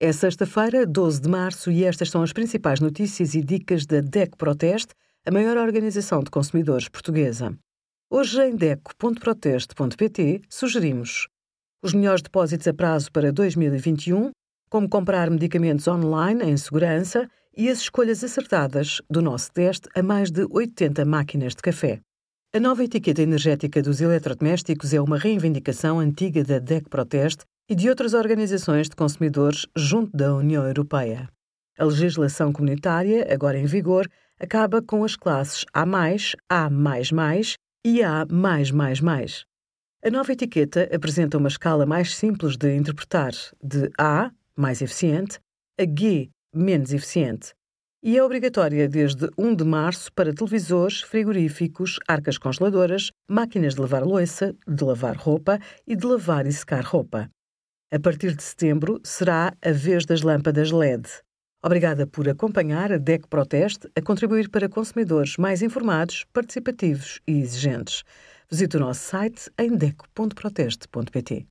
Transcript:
É sexta-feira, 12 de março, e estas são as principais notícias e dicas da DECO Proteste, a maior organização de consumidores portuguesa. Hoje, em DECO.proteste.pt, sugerimos os melhores depósitos a prazo para 2021, como comprar medicamentos online em segurança e as escolhas acertadas do nosso teste a mais de 80 máquinas de café. A nova etiqueta energética dos eletrodomésticos é uma reivindicação antiga da DEC Proteste e de outras organizações de consumidores junto da União Europeia. A legislação comunitária, agora em vigor, acaba com as classes A, A e A. A nova etiqueta apresenta uma escala mais simples de interpretar, de A, mais eficiente, a G, menos eficiente, e é obrigatória desde 1 de março para televisores, frigoríficos, arcas congeladoras, máquinas de lavar louça, de lavar roupa e de lavar e secar roupa. A partir de setembro será a vez das lâmpadas LED. Obrigada por acompanhar a DEC Proteste a contribuir para consumidores mais informados, participativos e exigentes. Visite o nosso site em deco.proteste.pt.